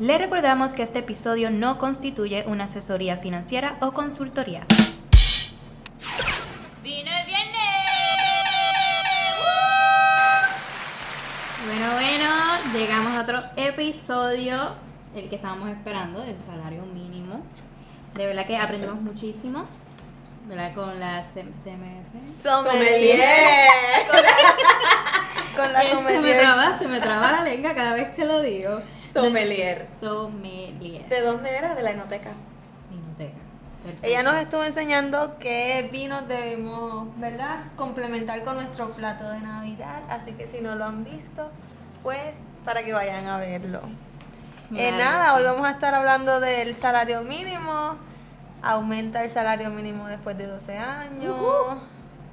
Le recordamos que este episodio no constituye una asesoría financiera o consultoría. ¡Vino el viernes! Bueno, bueno, llegamos a otro episodio, el que estábamos esperando, del salario mínimo. De verdad que aprendimos muchísimo, ¿verdad? Con la CMS. Sommelier. Con la, con la Se me, traba, se me traba la lengua cada vez que lo digo. Sommelier. Sommelier. ¿De dónde era? De la enoteca. Perfecto. Ella nos estuvo enseñando qué vinos debemos, ¿verdad? Complementar con nuestro plato de Navidad. Así que si no lo han visto, pues para que vayan a verlo. Eh, nada, hoy vamos a estar hablando del salario mínimo. Aumenta el salario mínimo después de 12 años.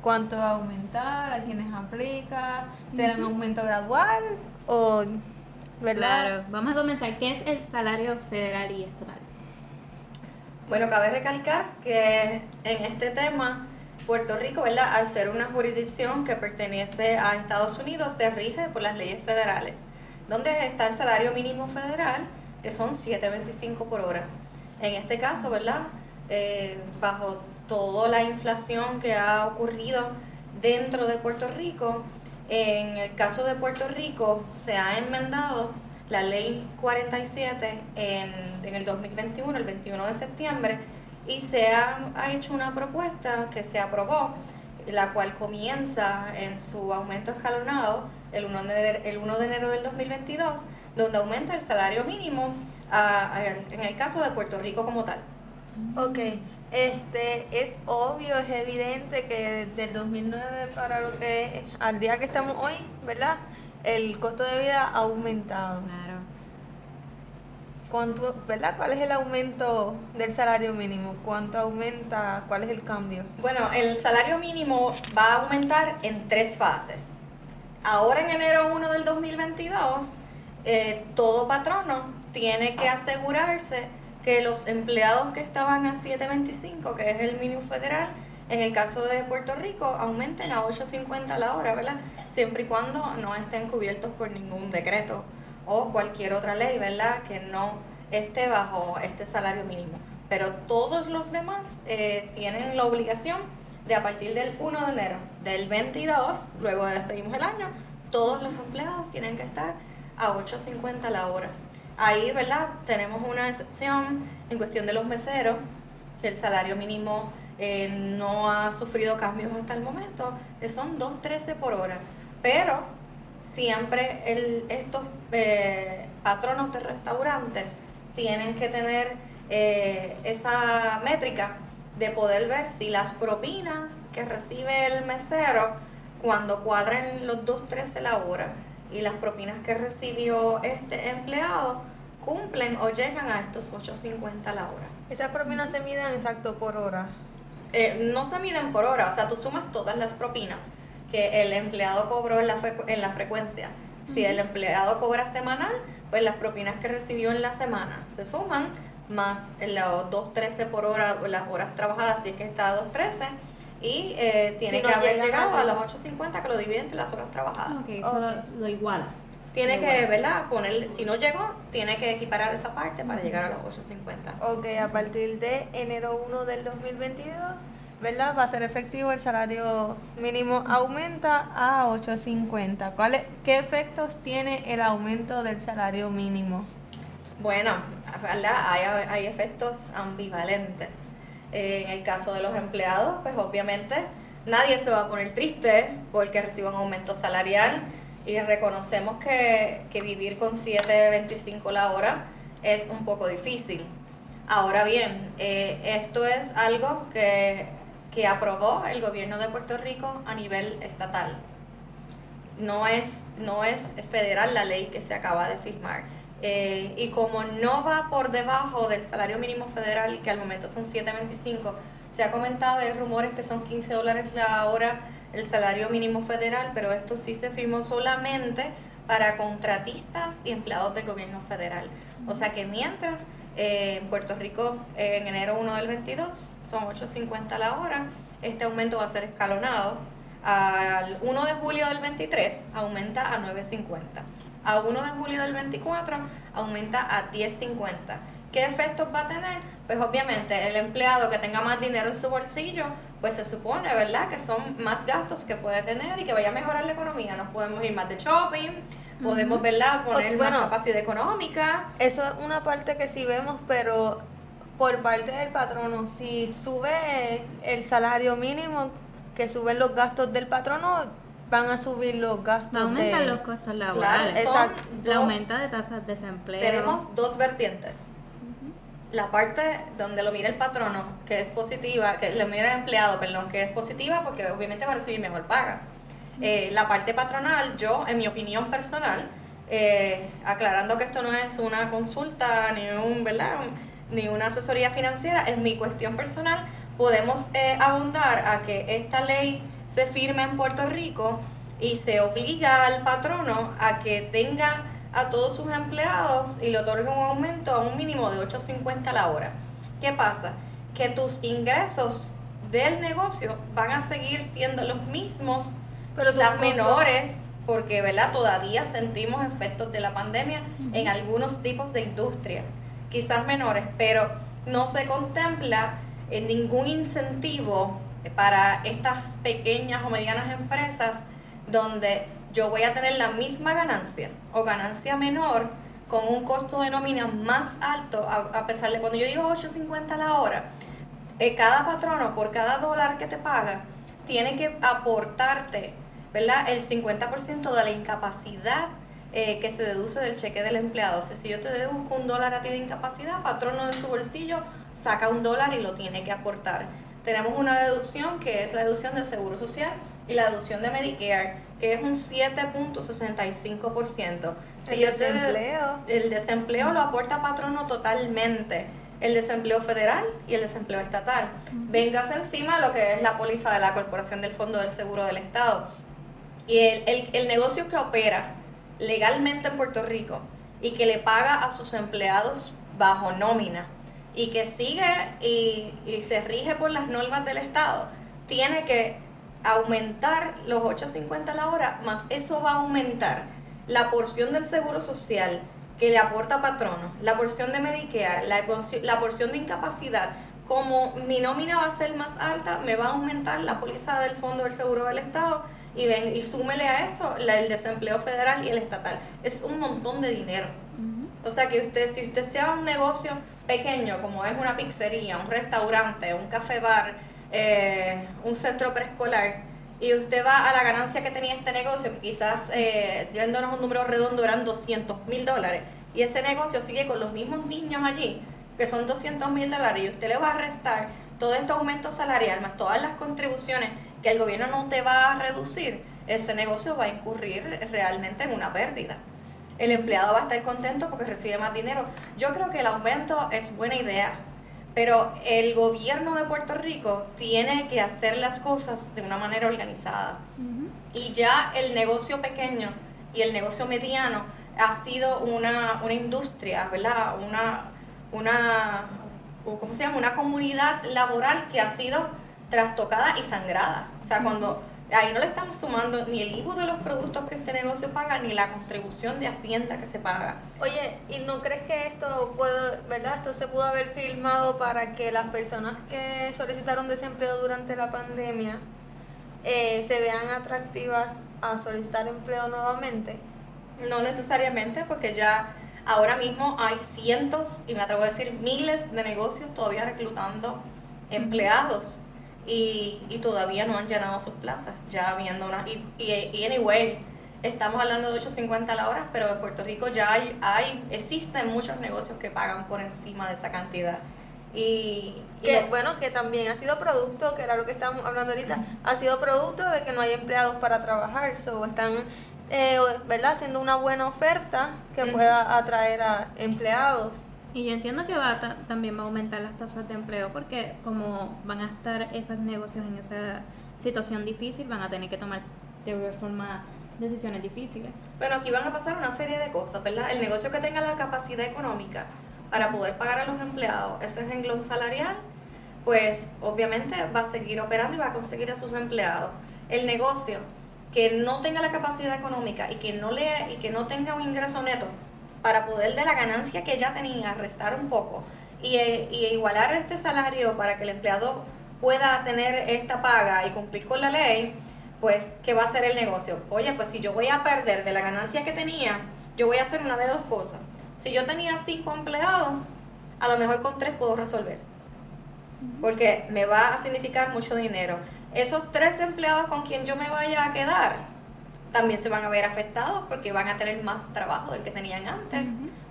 ¿Cuánto va a aumentar? ¿A quiénes aplica? ¿Será un aumento gradual? ¿O, verdad? Claro, vamos a comenzar. ¿Qué es el salario federal y estatal? Bueno, cabe recalcar que en este tema, Puerto Rico, ¿verdad? Al ser una jurisdicción que pertenece a Estados Unidos, se rige por las leyes federales, donde está el salario mínimo federal, que son 7.25 por hora. En este caso, ¿verdad? Eh, bajo toda la inflación que ha ocurrido dentro de Puerto Rico, en el caso de Puerto Rico se ha enmendado la ley 47 en, en el 2021, el 21 de septiembre, y se ha, ha hecho una propuesta que se aprobó, la cual comienza en su aumento escalonado el 1 de, el 1 de enero del 2022, donde aumenta el salario mínimo a- a- en el caso de Puerto Rico como tal. Ok, este, es obvio, es evidente que desde el 2009 para lo que al día que estamos hoy, ¿verdad? El costo de vida ha aumentado. Claro. ¿Cuánto, ¿verdad? ¿Cuál es el aumento del salario mínimo? ¿Cuánto aumenta? ¿Cuál es el cambio? Bueno, el salario mínimo va a aumentar en tres fases. Ahora en enero 1 del 2022, eh, todo patrono tiene que asegurarse que los empleados que estaban a 7.25, que es el mínimo federal, en el caso de Puerto Rico, aumenten a 8.50 la hora, ¿verdad? Siempre y cuando no estén cubiertos por ningún decreto o cualquier otra ley, ¿verdad? Que no esté bajo este salario mínimo. Pero todos los demás eh, tienen la obligación de a partir del 1 de enero del 22, luego de despedimos el año, todos los empleados tienen que estar a 8.50 la hora. Ahí, ¿verdad? Tenemos una excepción en cuestión de los meseros, que el salario mínimo eh, no ha sufrido cambios hasta el momento, que son 2.13 por hora. Pero siempre estos eh, patronos de restaurantes tienen que tener eh, esa métrica de poder ver si las propinas que recibe el mesero cuando cuadren los 2.13 la hora y las propinas que recibió este empleado cumplen o llegan a estos 8.50 la hora. Esas propinas se miden exacto por hora. Eh, no se miden por hora, o sea, tú sumas todas las propinas que el empleado cobró en la, en la frecuencia. Si el empleado cobra semanal, pues las propinas que recibió en la semana se suman más los 2.13 por hora, las horas trabajadas, si es que está a 2.13, y eh, tiene Si no que haber llega llegado a- a los 8.50 que lo divide entre las horas trabajadas. Ok, eso lo, lo iguala. Tiene Lo que, iguala. ¿verdad? Poner, si no llegó, tiene que equiparar esa parte para llegar a los 8.50. Ok, a partir de enero 1 del 2022, ¿verdad? Va a ser efectivo el salario mínimo aumenta a 8.50. ¿Cuáles qué efectos tiene el aumento del salario mínimo? Bueno, ¿verdad? Hay, hay efectos ambivalentes. Eh, en el caso de los empleados, pues obviamente nadie se va a poner triste porque reciba un aumento salarial y reconocemos que, que vivir con 7.25 la hora es un poco difícil. Ahora bien, eh, esto es algo que, que aprobó el gobierno de Puerto Rico a nivel estatal no es, no es federal la ley que se acaba de firmar. Eh, y como no va por debajo del salario mínimo federal, que al momento son 7.25, se ha comentado, hay rumores que son 15 dólares la hora el salario mínimo federal, pero esto sí se firmó solamente para contratistas y empleados del gobierno federal. O sea que mientras eh, en Puerto Rico en enero 1 del 22 son 8.50 la hora, este aumento va a ser escalonado. Al 1 de julio del 23 aumenta a 9.50. a 1 de julio del 24 aumenta a 10.50. ¿Qué efectos va a tener? Pues obviamente el empleado que tenga más dinero en su bolsillo, pues se supone, ¿verdad? Que son más gastos que puede tener y que vaya a mejorar la economía. Nos podemos ir más de shopping, podemos, ¿verdad? Poner Bueno. más capacidad económica. Eso es una parte que sí vemos, pero por parte del patrono, si sube el salario mínimo, que suben los gastos del patrono, van a subir los gastos Va a aumentar de... los costos laborales. Exacto. La dos- aumenta de tasas de desempleo. Tenemos dos vertientes. La parte donde lo mira el patrono, que es positiva, que lo mira el empleado, perdón, que es positiva porque obviamente va a recibir mejor paga. Eh, la parte patronal, yo, en mi opinión personal, eh, aclarando que esto no es una consulta ni un, ¿verdad? Ni una asesoría financiera, en mi cuestión personal, podemos eh, abundar a que esta ley se firme en Puerto Rico y se obliga al patrono a que tenga a todos sus empleados y le otorgue un aumento a un mínimo de 8.50 a la hora. ¿Qué pasa? Que tus ingresos del negocio van a seguir siendo los mismos, Pero costos- menores, porque ¿verdad? todavía sentimos efectos de la pandemia en algunos tipos de industria, quizás menores, pero no se contempla eh, ningún incentivo para estas pequeñas o medianas empresas donde yo voy a tener la misma ganancia o ganancia menor con un costo de nómina más alto, a, pesar de cuando yo digo 8.50 a la hora, eh, cada patrono por cada dólar que te paga tiene que aportarte, ¿verdad? El 50% de la incapacidad eh, que se deduce del cheque del empleado. Si yo te deduzco un dólar a ti de incapacidad, patrono de su bolsillo saca un dólar y lo tiene que aportar. Tenemos una deducción que es la deducción del Seguro Social y la deducción de Medicare, que es un 7.65%. Si El yo te- desempleo. el desempleo lo aporta patrono totalmente. El desempleo federal y el desempleo estatal. Vengas encima lo que es la póliza de la Corporación del Fondo del Seguro del Estado. Y el, el- el negocio que opera legalmente en Puerto Rico y que le paga a sus empleados bajo nómina y que sigue y, se rige por las normas del Estado, tiene que aumentar los 8.50 a la hora, más eso va a aumentar la porción del seguro social que le aporta patrono, la porción de Medicare, la, la porción de incapacidad. Como mi nómina va a ser más alta, me va a aumentar la póliza del Fondo del Seguro del Estado y, ven, y súmele a eso la- el desempleo federal y el estatal. Es un montón de dinero. O sea que usted, si usted sea un negocio pequeño, como es una pizzería, un restaurante, un café bar, eh, un centro preescolar, y usted va a la ganancia que tenía este negocio, que quizás, eh, yéndonos un número redondo, eran 200 mil dólares, y ese negocio sigue con los mismos niños allí, que son 200 mil dólares, y usted le va a restar todo este aumento salarial, más todas las contribuciones que el gobierno no te va a reducir, ese negocio va a incurrir realmente en una pérdida el empleado va a estar contento porque recibe más dinero. Yo creo que el aumento es buena idea, pero el gobierno de Puerto Rico tiene que hacer las cosas de una manera organizada. Y ya el negocio pequeño y el negocio mediano ha sido una, una industria, ¿verdad? Una, una, ¿cómo se llama? Una comunidad laboral que ha sido trastocada y sangrada. O sea, cuando ahí no le estamos sumando ni el IVU de los productos que este negocio paga, ni la contribución de Hacienda que se paga. Oye, ¿y no crees que esto puede, verdad? Esto se pudo haber filmado para que las personas que solicitaron desempleo durante la pandemia eh, se vean atractivas a solicitar empleo nuevamente. No necesariamente, porque ya ahora mismo hay cientos, y me atrevo a decir miles de negocios todavía reclutando empleados y, y todavía no han llenado sus plazas, ya viendo una... Y, y, y anyway, estamos hablando de 8.50 a la hora, pero en Puerto Rico ya hay, hay existen muchos negocios que pagan por encima de esa cantidad. Y, Que lo- bueno, que también ha sido producto, que era lo que estábamos hablando ahorita, ha sido producto de que no hay empleados para trabajar, so están, eh, ¿verdad? Haciendo una buena oferta que pueda atraer a empleados. Y yo entiendo que va también va a aumentar las tasas de empleo porque como van a estar esos negocios en esa situación difícil, van a tener que tomar de alguna forma decisiones difíciles. Bueno, aquí van a pasar una serie de cosas, ¿verdad? El negocio que tenga la capacidad económica para poder pagar a los empleados ese renglón salarial, pues obviamente va a seguir operando y va a conseguir a sus empleados. El negocio que no tenga la capacidad económica y que no le y que no tenga un ingreso neto para poder de la ganancia que ya tenía restar un poco y, eh, y igualar este salario para que el empleado pueda tener esta paga y cumplir con la ley, pues, ¿qué va a hacer el negocio? Oye, pues si yo voy a perder de la ganancia que tenía, yo voy a hacer una de dos cosas. Si yo tenía cinco empleados, a lo mejor con tres puedo resolver. Porque me va a significar mucho dinero. Esos tres empleados con quien yo me vaya a quedar, también se van a ver afectados porque van a tener más trabajo del que tenían antes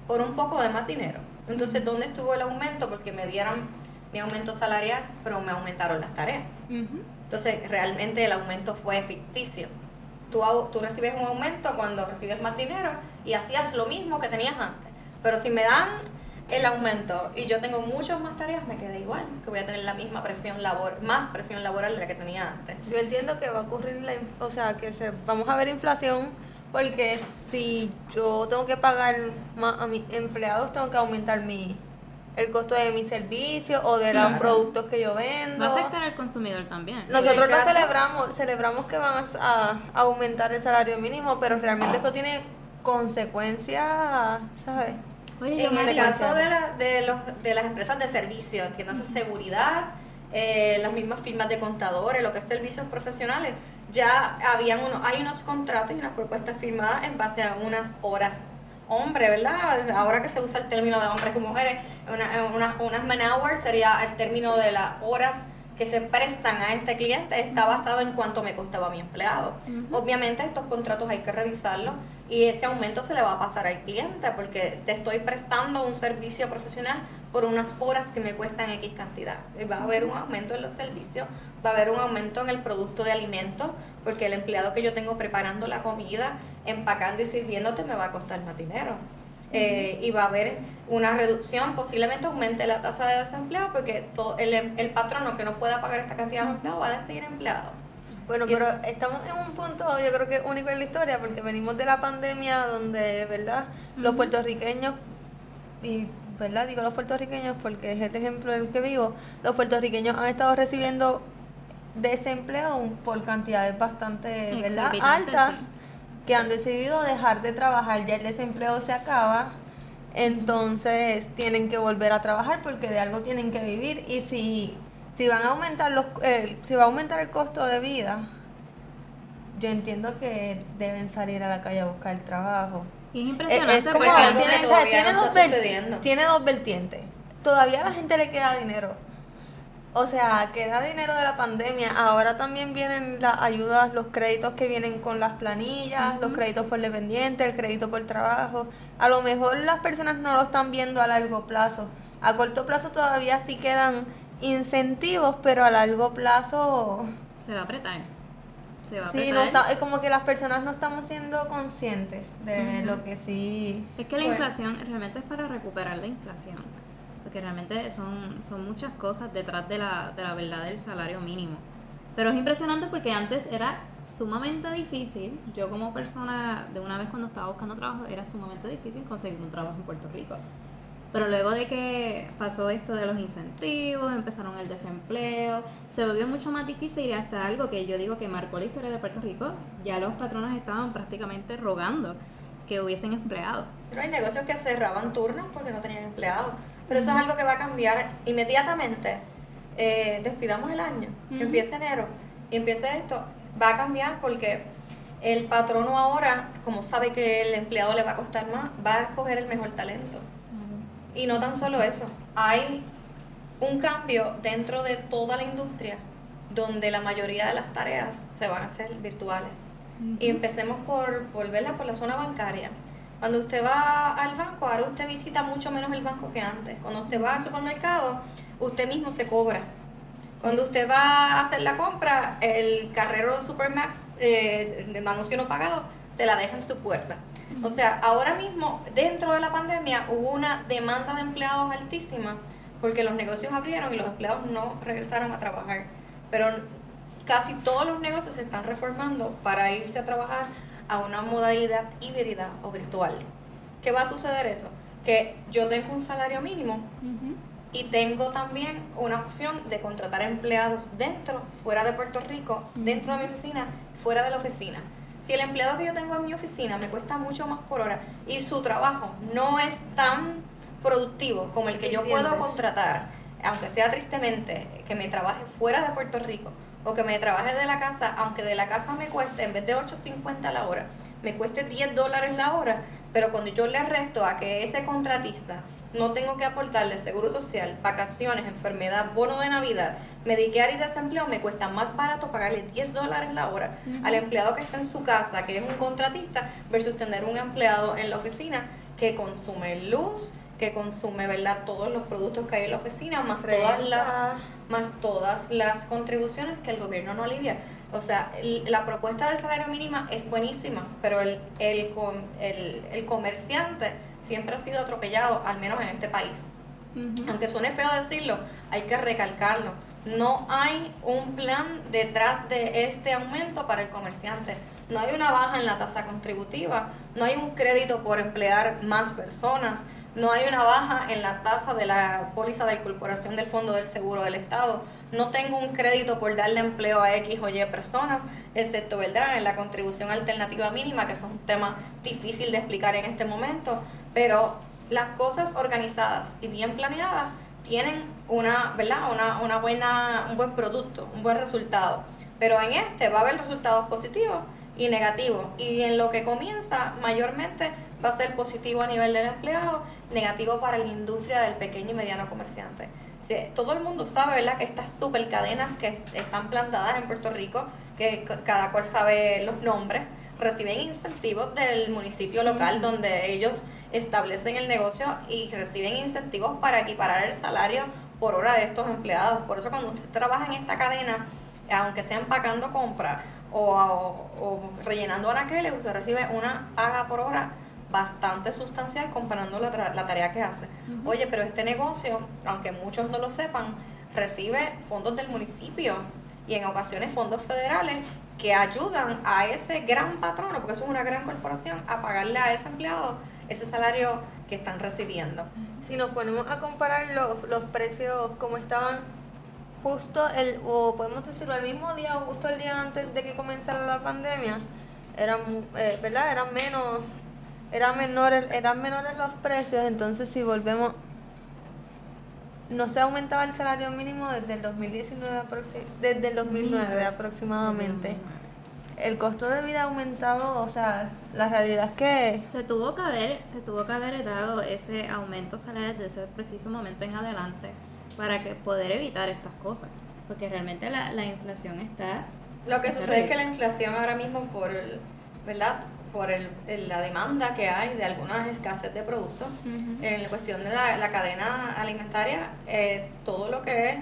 por un poco de más dinero. Entonces, ¿dónde estuvo el aumento? Porque me dieron mi aumento salarial, pero me aumentaron las tareas. Entonces, realmente el aumento fue ficticio. Tú, tú recibes un aumento cuando recibes más dinero y hacías lo mismo que tenías antes. Pero si me dan el aumento y yo tengo muchas más tareas, me queda igual, que voy a tener la misma presión labor, más presión laboral de la que tenía antes. Yo entiendo que va a ocurrir la, o sea, que se, vamos a ver inflación porque si yo tengo que pagar más a mis empleados, tengo que aumentar mi el costo de mi servicio o de los productos que yo vendo. Va a afectar al consumidor también. Nosotros no celebramos, celebramos que van a, aumentar el salario mínimo, pero realmente esto tiene consecuencias, ¿sabes? En el caso de, la, de, los, de las empresas de servicio, entiéndase seguridad, eh, las mismas firmas de contadores, lo que es servicios profesionales, ya habían uno, hay unos contratos y unas propuestas firmadas en base a unas horas. Hombre, ¿verdad? Ahora que se usa el término de hombres y mujeres, una, unas man hours sería el término de las horas que se prestan a este cliente está basado en cuánto me costaba mi empleado. Obviamente estos contratos hay que revisarlos y ese aumento se le va a pasar al cliente porque te estoy prestando un servicio profesional por unas horas que me cuestan X cantidad. Va a haber un aumento en los servicios, va a haber un aumento en el producto de alimentos porque el empleado que yo tengo preparando la comida, empacando y sirviéndote me va a costar más dinero. Eh, y va a haber una reducción, posiblemente aumente la tasa de desempleo porque todo el, el patrono que no pueda pagar esta cantidad de empleados va a despedir empleados. Bueno, pero estamos en un punto, yo creo que único en la historia, porque venimos de la pandemia donde, ¿verdad? Los puertorriqueños, y, ¿verdad? Digo los puertorriqueños porque es el ejemplo del que vivo, los puertorriqueños han estado recibiendo desempleo por cantidades bastante, ¿verdad? Altas que han decidido dejar de trabajar, ya el desempleo se acaba, entonces tienen que volver a trabajar porque de algo tienen que vivir y si, si van a aumentar los eh, si va a aumentar el costo de vida, yo entiendo que deben salir a la calle a buscar trabajo. Y es impresionante porque tiene, tiene dos vertientes. Todavía a la gente le queda dinero o sea, queda dinero de la pandemia. Ahora también vienen las ayudas, los créditos que vienen con las planillas, los créditos por dependiente, el crédito por trabajo. A lo mejor las personas no lo están viendo a largo plazo. A corto plazo todavía sí quedan incentivos, pero a largo plazo... Se va a apretar. Se va a sí, no está, es como que las personas no estamos siendo conscientes de lo que sí... Es que la inflación realmente es para recuperar la inflación porque realmente son, son muchas cosas detrás de la, de la verdad del salario mínimo. Pero es impresionante porque antes era sumamente difícil, yo como persona, de una vez cuando estaba buscando trabajo, era sumamente difícil conseguir un trabajo en Puerto Rico. Pero luego de que pasó esto de los incentivos, empezaron el desempleo, se volvió mucho más difícil y hasta algo que yo digo que marcó la historia de Puerto Rico, ya los patronos estaban prácticamente rogando que hubiesen empleados. Pero hay negocios que cerraban turnos porque no tenían empleados. Pero eso es algo que va a cambiar inmediatamente. Eh, despidamos el año, que empiece enero y empiece esto, va a cambiar porque el patrono ahora, como sabe que el empleado le va a costar más, va a escoger el mejor talento. Y no tan solo eso, hay un cambio dentro de toda la industria donde la mayoría de las tareas se van a hacer virtuales. Y empecemos por volverla por la zona bancaria. Cuando usted va al banco, ahora usted visita mucho menos el banco que antes. Cuando usted va al supermercado, usted mismo se cobra. Cuando usted va a hacer la compra, el carrero de Supermax eh, de anuncio no pagado se la deja en su puerta. O sea, ahora mismo, dentro de la pandemia, hubo una demanda de empleados altísima porque los negocios abrieron y los empleados no regresaron a trabajar. Pero casi todos los negocios se están reformando para irse a trabajar a una modalidad híbrida o virtual. ¿Qué va a suceder eso? Que yo tengo un salario mínimo y tengo también una opción de contratar empleados dentro, fuera de Puerto Rico, dentro de mi oficina, fuera de la oficina. Si el empleado que yo tengo en mi oficina me cuesta mucho más por hora y su trabajo no es tan productivo como el que yo puedo contratar, aunque sea tristemente, que me trabaje fuera de Puerto Rico o que me trabaje de la casa, aunque de la casa me cueste, en vez de 8.50 la hora, me cueste 10 dólares la hora, pero cuando yo le resto a que ese contratista no tengo que aportarle seguro social, vacaciones, enfermedad, bono de Navidad, Medicare y desempleo, me cuesta más barato pagarle 10 dólares la hora al empleado que está en su casa, que es un contratista, versus tener un empleado en la oficina que consume luz, que consume verdad todos los productos que hay en la oficina más todas las más todas las contribuciones que el gobierno no alivia. O sea la propuesta del salario mínimo es buenísima pero el, el, el, el comerciante siempre ha sido atropellado al menos en este país. Aunque suene feo decirlo hay que recalcarlo. No hay un plan detrás de este aumento para el comerciante. No hay una baja en la tasa contributiva, no hay un crédito por emplear más personas, no hay una baja en la tasa de la póliza de incorporación del Fondo del Seguro del Estado, no tengo un crédito por darle empleo a X o Y personas, excepto, ¿verdad?, en la contribución alternativa mínima, que es un tema difícil de explicar en este momento, pero las cosas organizadas y bien planeadas tienen una, ¿verdad? Una, una buena, un buen producto, un buen resultado. Pero en este va a haber resultados positivos y negativos. Y en lo que comienza, mayormente va a ser positivo a nivel del empleado, negativo para la industria del pequeño y mediano comerciante. todo el mundo sabe ¿verdad? que estas super cadenas que están plantadas en Puerto Rico, que cada cual sabe los nombres, reciben incentivos del municipio local donde ellos establecen el negocio y reciben incentivos para equiparar el salario por hora de estos empleados. Por eso cuando usted trabaja en esta cadena, aunque sea empacando compras o, o rellenando anaqueles, usted recibe una paga por hora bastante sustancial comparando la, la tarea que hace. Oye, pero este negocio, aunque muchos no lo sepan, recibe fondos del municipio y en ocasiones fondos federales que ayudan a ese gran patrono, porque eso es una gran corporación, a pagarle a ese empleado ese salario que están recibiendo. Si nos ponemos a comparar los, los precios como estaban justo el, o podemos decirlo, el mismo día o justo el día antes de que comenzara la pandemia, eran, eh, ¿verdad? Eran menos eran menores, eran menores los precios, entonces si volvemos, no se aumentaba el salario mínimo desde el 2019 desde el 2009 aproximadamente. El costo de vida ha aumentado, o sea, la realidad es que se tuvo que haber, se tuvo que haber dado ese aumento salarial desde ese preciso momento en adelante para que poder evitar estas cosas, porque realmente la, la inflación está lo que sucede es que la inflación ahora mismo por, ¿verdad? Por el, la demanda que hay de algunas escasez de productos. En la cuestión de la, cadena alimentaria, eh, todo lo que es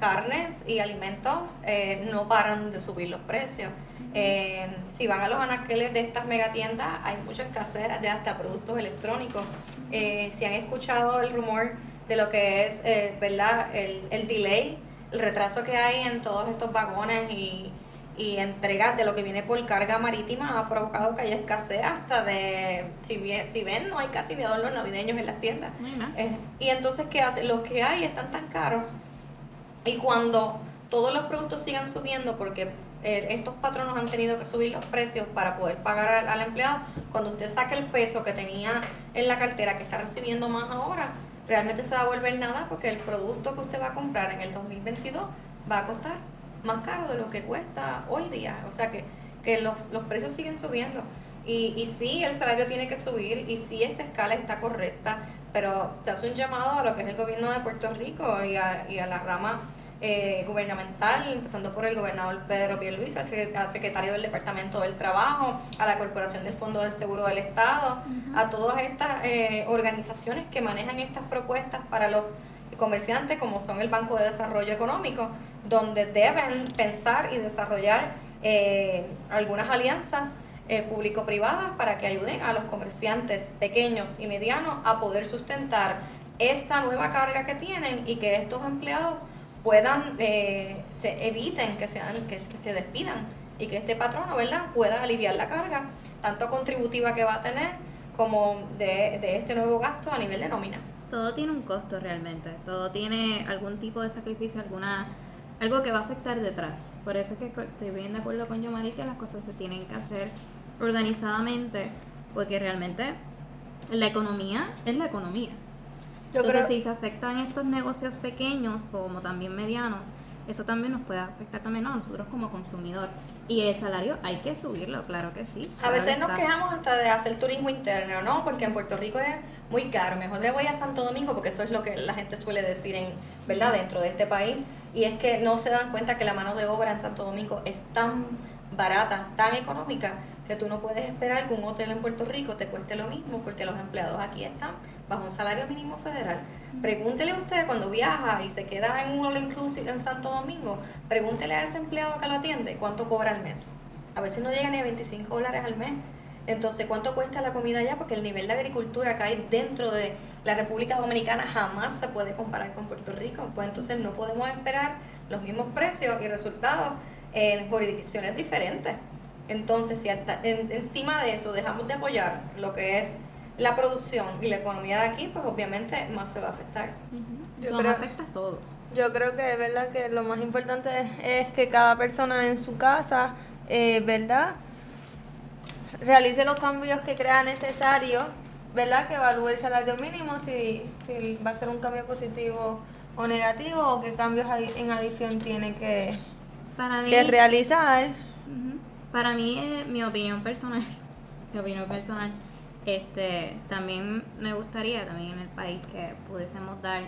carnes y alimentos eh, no paran de subir los precios. Eh, si van a los anaqueles de estas megatiendas, hay mucha escasez de hasta productos electrónicos. si han escuchado el rumor de lo que es ¿verdad? El, el delay, el retraso que hay en todos estos vagones y y entregas de lo que viene por carga marítima ha provocado que haya escasez hasta de, si, bien, si ven, no hay casi ni adornos navideños en las tiendas. Eh, y entonces, ¿qué hacen? Los que hay están tan caros y cuando todos los productos sigan subiendo porque eh, estos patronos han tenido que subir los precios para poder pagar al, al, empleado, cuando usted saque el peso que tenía en la cartera que está recibiendo más ahora, realmente se va a volver nada porque el producto que usted va a comprar en el 2022 va a costar más caro de lo que cuesta hoy día. O sea que, que los, los precios siguen subiendo. Y, y sí, el salario tiene que subir y sí, esta escala está correcta, pero se hace un llamado a lo que es el gobierno de Puerto Rico y a, y a la rama eh, gubernamental, empezando por el gobernador Pedro Pierluisi, al, secretario del Departamento del Trabajo, a la Corporación del Fondo del Seguro del Estado, a todas estas eh, organizaciones que manejan estas propuestas para los comerciantes como son el Banco de Desarrollo Económico, donde deben pensar y desarrollar eh, algunas alianzas eh, público-privadas para que ayuden a los comerciantes pequeños y medianos a poder sustentar esta nueva carga que tienen y que estos empleados puedan, eh, se eviten que, sean, que, se despidan y que este patrono ¿verdad? pueda aliviar la carga, tanto contributiva que va a tener como de, de este nuevo gasto a nivel de nómina todo tiene un costo realmente, todo tiene algún tipo de sacrificio, alguna algo que va a afectar detrás. Por eso es que estoy bien de acuerdo con Yomari que las cosas se tienen que hacer organizadamente, porque realmente la economía es la economía. Yo Entonces, creo- si se afectan estos negocios pequeños como también medianos, eso también nos puede afectar también a nosotros como consumidor. Y el salario hay que subirlo, claro que sí. A veces nos quejamos hasta de hacer turismo interno, ¿no? Porque en Puerto Rico es muy caro. Mejor le voy a Santo Domingo porque eso es lo que la gente suele decir en, ¿verdad? Dentro de este país. Y es que no se dan cuenta que la mano de obra en Santo Domingo es tan barata, tan económica, que tú no puedes esperar que un hotel en Puerto Rico te cueste lo mismo porque los empleados aquí están bajo un salario mínimo federal. Pregúntele a usted cuando viaja y se queda en un all inclusive en Santo Domingo, pregúntele a ese empleado que lo atiende cuánto cobra al mes. A veces no llega ni a 25 dólares al mes. Entonces, ¿cuánto cuesta la comida allá? Porque el nivel de agricultura que hay dentro de la República Dominicana jamás se puede comparar con Puerto Rico. Pues entonces no podemos esperar los mismos precios y resultados en jurisdicciones diferentes. Entonces, si hasta- en- encima de eso dejamos de apoyar lo que es la producción y la economía de aquí, pues obviamente más se va a afectar. Ujú. Yo Nos creo- afecta a todos. Yo creo que es verdad que lo más importante es, es que cada persona en su casa, eh, ¿verdad? Realice los cambios que crea necesario, ¿verdad? Que evalúe el salario mínimo, si, si va a ser un cambio positivo o negativo, o qué cambios adi- en adición tiene que, Para mí, que realizar. Para mí, eh, mi opinión personal, mi opinión personal, este, también me gustaría también en el país que pudiésemos dar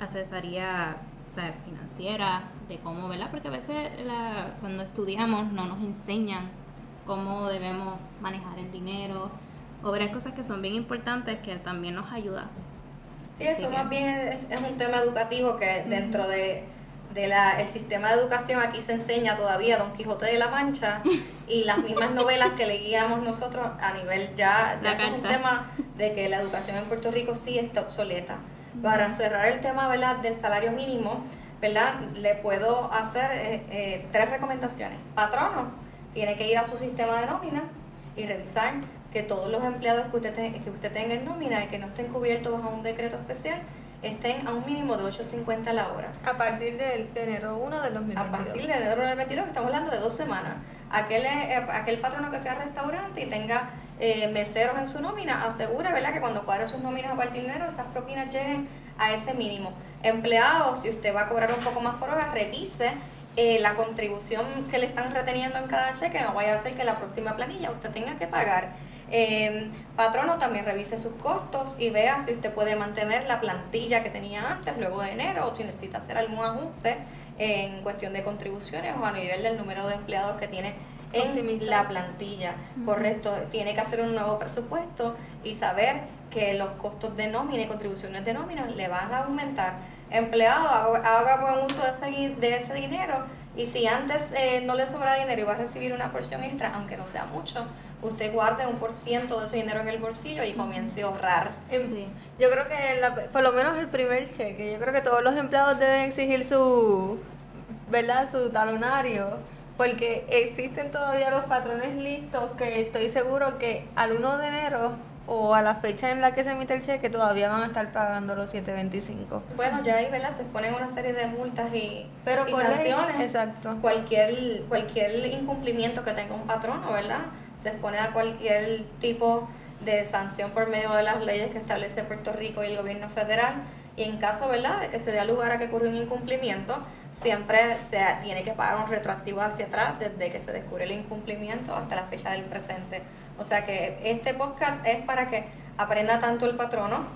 asesoría o sea, financiera de cómo, ¿verdad? Porque a veces la, cuando estudiamos no nos enseñan cómo debemos manejar el dinero o varias cosas que son bien importantes que también nos ayuda. Sí, eso más bien es, es un tema educativo que dentro de, de la, el sistema de educación aquí se enseña todavía Don Quijote de la Mancha y las mismas novelas que leíamos nosotros a nivel ya, ya es un tema de que la educación en Puerto Rico sí está obsoleta. Para cerrar el tema ¿verdad? del salario mínimo, ¿verdad? le puedo hacer eh, eh, tres recomendaciones. Patrono tiene que ir a su sistema de nómina y revisar que todos los empleados que usted, te- que usted tenga en nómina y que no estén cubiertos bajo un decreto especial estén a un mínimo de 8.50 la hora. A partir del de enero 1 del A 2022. partir de enero del 22, estamos hablando de dos semanas. Aquel, eh, aquel patrono que sea restaurante y tenga eh, meseros en su nómina, asegura ¿verdad? que cuando cuadre sus nóminas a partir de enero, esas propinas lleguen a ese mínimo. Empleados, si usted va a cobrar un poco más por hora, revise eh, la contribución que le están reteniendo en cada cheque, no vaya a ser que la próxima planilla usted tenga que pagar. Eh, patrono también revise sus costos y vea si usted puede mantener la plantilla que tenía antes, luego de enero, o si necesita hacer algún ajuste en cuestión de contribuciones o a nivel del número de empleados que tiene en Optimizar. la plantilla. Correcto, tiene que hacer un nuevo presupuesto y saber que los costos de nómina y contribuciones de nómina le van a aumentar. Empleado, haga, haga buen uso de ese, de ese dinero y si antes eh, no le sobra dinero y va a recibir una porción extra, aunque no sea mucho, usted guarde un por ciento de ese dinero en el bolsillo y comience a ahorrar. Em, Sí. Yo creo que la- por lo menos el primer cheque, yo creo que todos los empleados deben exigir su, ¿verdad? Su talonario, porque existen todavía los patrones listos que estoy seguro que al 1 de enero o a la fecha en la que se emite el cheque todavía van a estar pagando los 725. Bueno, ya ahí, ¿verdad? Se ponen una serie de multas y, Pero y sanciones. exacto. Cualquier, cualquier incumplimiento que tenga un patrono, ¿verdad? Se expone a cualquier tipo de sanción por medio de las leyes que establece Puerto Rico y el gobierno federal. Y en caso, ¿verdad?, de que se dé lugar a que ocurra un incumplimiento, siempre se tiene que pagar un retroactivo hacia atrás desde que se descubre el incumplimiento hasta la fecha del presente. O sea que este podcast es para que aprenda tanto el patrono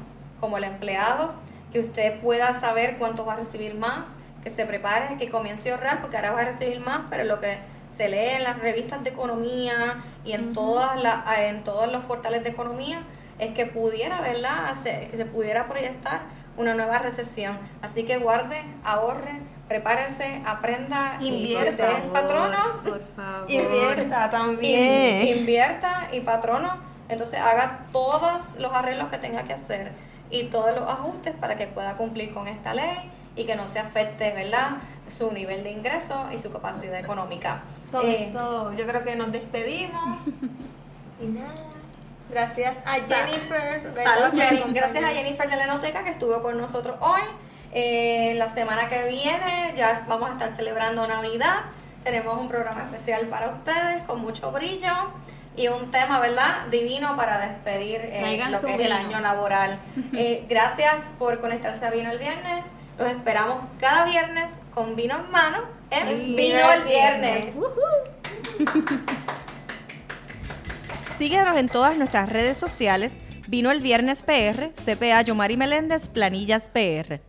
como el empleado, que usted pueda saber cuánto va a recibir más, que se prepare, que comience a ahorrar, porque ahora va a recibir más, pero lo que se lee en las revistas de economía y en todas las en todos los portales de economía es que pudiera, ¿verdad? Hacer- que se pudiera proyectar una nueva recesión. Así que guarde, ahorre, prepárese, aprenda y Invierta. si usted es patrono, Por favor. Invierta In- también. invierta y patrono, entonces haga todos los arreglos que tenga que hacer y todos los ajustes para que pueda cumplir con esta ley y que no se afecte, ¿verdad?, su nivel de ingreso y su capacidad económica. Con Eh, esto yo creo que nos despedimos. y nada. Gracias a Jennifer. acompañarnos. Gracias a Jennifer de la Enoteca que estuvo con nosotros hoy Eh, la semana que viene ya vamos a estar celebrando Navidad. Tenemos un programa especial para ustedes con mucho brillo y un tema, ¿verdad? Divino para despedir eh, lo que es el año laboral. Eh, gracias por conectarse a Vino el Viernes. Los esperamos cada viernes con vino en mano en. Vino el Viernes. Síguenos en todas nuestras redes sociales. Vino el Viernes PR, CPA Yomari Meléndez, Planillas PR.